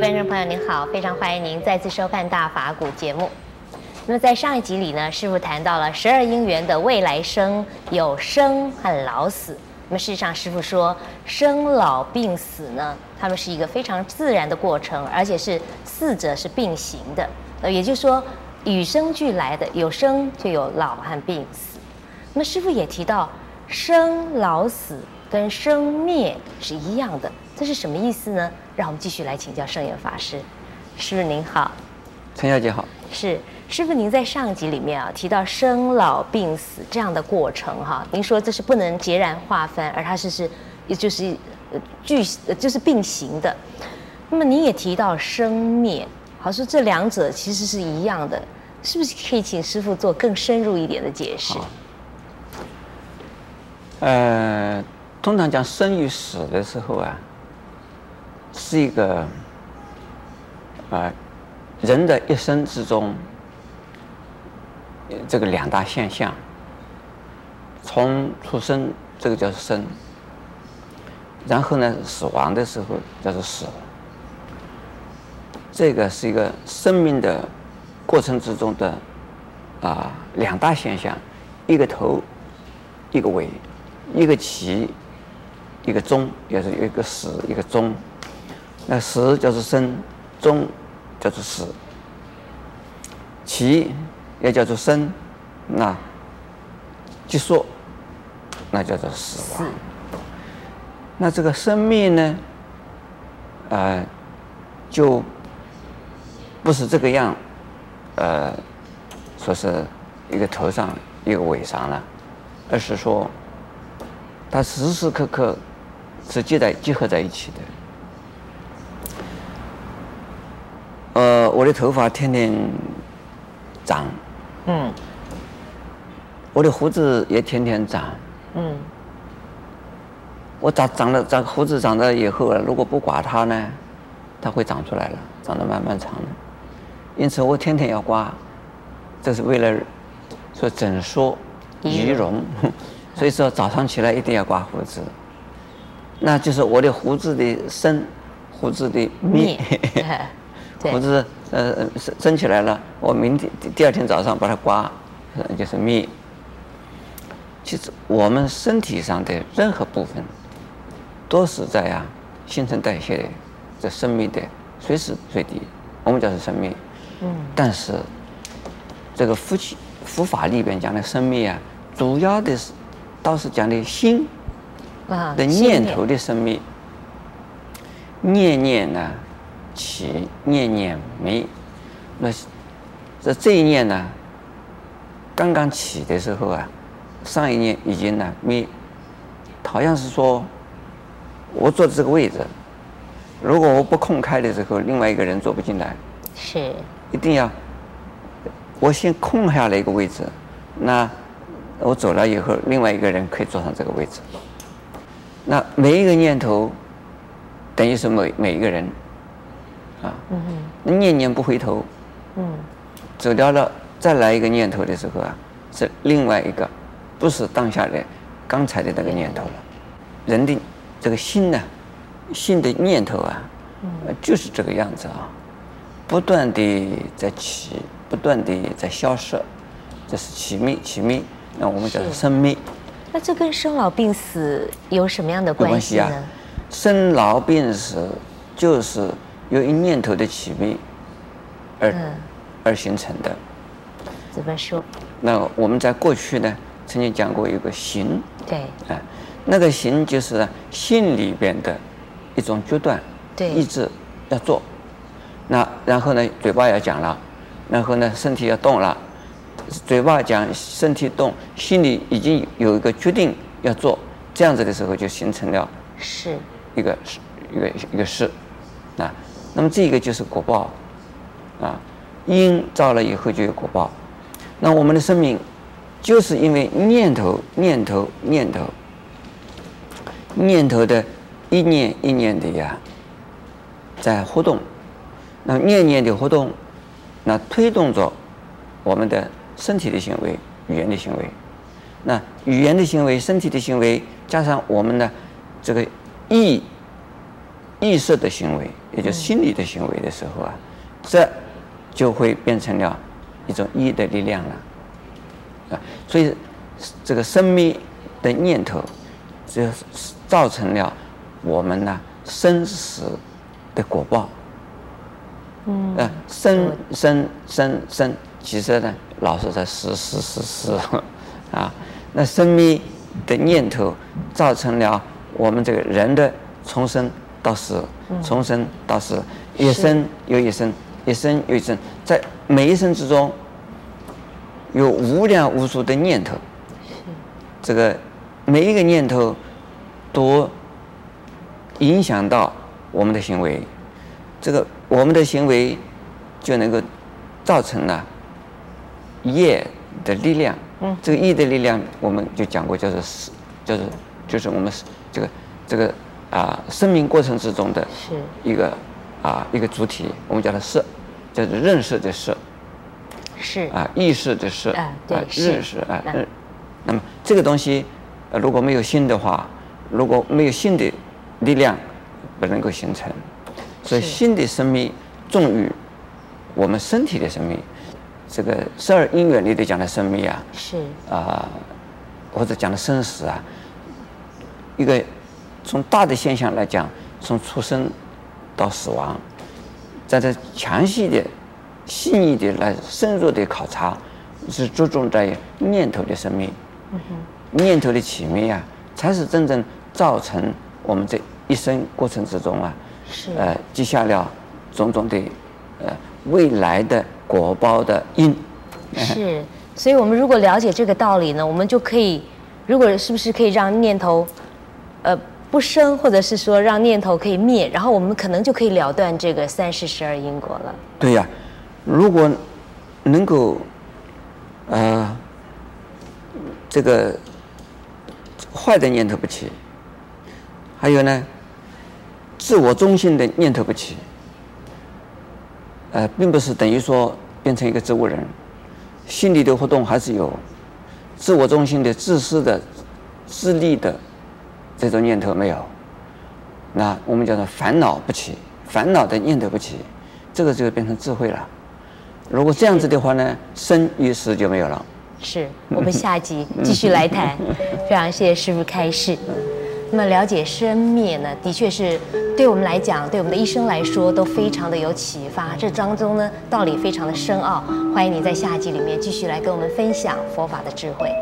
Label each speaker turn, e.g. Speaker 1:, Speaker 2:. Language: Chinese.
Speaker 1: 观众朋友，您好，非常欢迎您再次收看《大法古》节目。那么在上一集里呢，师傅谈到了十二因缘的未来生有生和老死。那么事实上，师傅说生老病死呢，他们是一个非常自然的过程，而且是四者是并行的。呃，也就是说，与生俱来的，有生就有老和病死。那么师傅也提到，生老死跟生灭是一样的，这是什么意思呢？让我们继续来请教圣严法师。师傅您好，
Speaker 2: 陈小姐好。
Speaker 1: 是师傅，您在上集里面啊提到生老病死这样的过程哈，您说这是不能截然划分，而它是是也就是呃具就是并行的。那么您也提到生灭，好说这两者其实是一样的，是不是可以请师傅做更深入一点的解释？
Speaker 2: 呃，通常讲生与死的时候啊，是一个啊、人的一生之中，这个两大现象。从出生这个叫生，然后呢死亡的时候叫做死。这个是一个生命的过程之中的啊、两大现象，一个头，一个尾。一个起，一个终，也是一个死，一个终。那始叫做生，终叫做死。其也叫做生，那结束，那叫做死亡。那这个生命呢，呃，就不是这个样，呃，说是一个头上一个尾上了，而是说。它时时刻刻是结在结合在一起的。呃，我的头发天天长，嗯，我的胡子也天天长，嗯，我长长了长胡子长了以后如果不刮它呢，它会长出来了，长得慢慢长的。因此我天天要刮，这是为了说整肃仪容。所以说早上起来一定要刮胡子，那就是我的胡子的深，胡子的灭。胡子呃生生起来了，我明天第二天早上把它刮，就是蜜。其实我们身体上的任何部分，都是在啊新陈代谢的这生命的随时随地，我们叫是生命。嗯。但是这个佛经佛法里边讲的生命啊，主要的是。倒是讲的心啊的念头的生命，念念呢起，念念没。那这这一念呢，刚刚起的时候啊，上一念已经呢没。好像是说，我坐的这个位置，如果我不空开的时候，另外一个人坐不进来。
Speaker 1: 是。
Speaker 2: 一定要我先空下来一个位置，那。我走了以后，另外一个人可以坐上这个位置。那每一个念头，等于是每每一个人，啊，嗯念念不回头，嗯，走掉了，再来一个念头的时候啊，是另外一个，不是当下的刚才的那个念头了。人的这个心呢，心的念头啊，就是这个样子啊，不断的在起，不断的在消失，这是起灭，起灭。那我们叫做生灭，
Speaker 1: 那这跟生老病死有什么样的关系呢？关系啊，
Speaker 2: 生老病死就是由于念头的起灭而、嗯、而形成的。
Speaker 1: 怎么说？
Speaker 2: 那我们在过去呢，曾经讲过一个行，
Speaker 1: 对，
Speaker 2: 啊，那个行就是心里边的一种决断，
Speaker 1: 对，
Speaker 2: 意志要做，那然后呢，嘴巴要讲了，然后呢，身体要动了。嘴巴讲，身体动，心里已经有一个决定要做，这样子的时候就形成了是一个是一个一个事啊。那么这个就是果报啊，因造了以后就有果报。那我们的生命就是因为念头、念头、念头、念头的一念一念的呀，在活动，那念念的活动，那推动着我们的。身体的行为，语言的行为，那语言的行为，身体的行为，加上我们的这个意意识的行为，也就是心理的行为的时候啊，这就会变成了一种意的力量了。啊，所以这个生命的念头，就造成了我们呢生死的果报。嗯。呃，生生生生，其实呢，老是在死死死死，啊，那生命的念头造成了我们这个人的重生到死，从生到死，一生又一生，一生又一生，在每一生之中。有无量无数的念头，这个每一个念头都影响到我们的行为，这个我们的行为就能够造成了业的力量。嗯，这个业的力量我们就讲过，叫做是，就是就是我们这个这个啊生命过程之中的一个啊一个主体，我们叫它识，叫做认识的识。
Speaker 1: 是
Speaker 2: 啊，意识的识
Speaker 1: 啊，对，
Speaker 2: 认识啊，认。那么这个东西，呃，如果没有心的话，如果没有心的力量，不能够形成。所以心的生命重于我们身体的生命。这个十二因缘里头讲的生命啊，
Speaker 1: 是
Speaker 2: 啊，或者讲的生死啊，一个从大的现象来讲，从出生到死亡，在这详细的。细腻的来深入的考察，是注重在念头的生命，嗯、哼念头的起灭啊，才是真正造成我们这一生过程之中啊，是呃积下了种种的呃未来的果报的因。
Speaker 1: 是，所以我们如果了解这个道理呢，我们就可以，如果是不是可以让念头，呃不生，或者是说让念头可以灭，然后我们可能就可以了断这个三世十二因果了。
Speaker 2: 对呀、如果能够，呃，这个坏的念头不起，还有呢，自我中心的念头不起，呃，并不是等于说变成一个植物人，心理的活动还是有，自我中心的自私的、自利的这种念头没有，那我们叫做烦恼不起，烦恼的念头不起，这个就变成智慧了。如果这样子的话呢，生与死就没有了。
Speaker 1: 是我们下集继续来谈，非常谢谢师傅开示。那么了解生灭呢，的确是对我们来讲，对我们的一生来说都非常的有启发。这当中呢，道理非常的深奥。欢迎你在下集里面继续来跟我们分享佛法的智慧。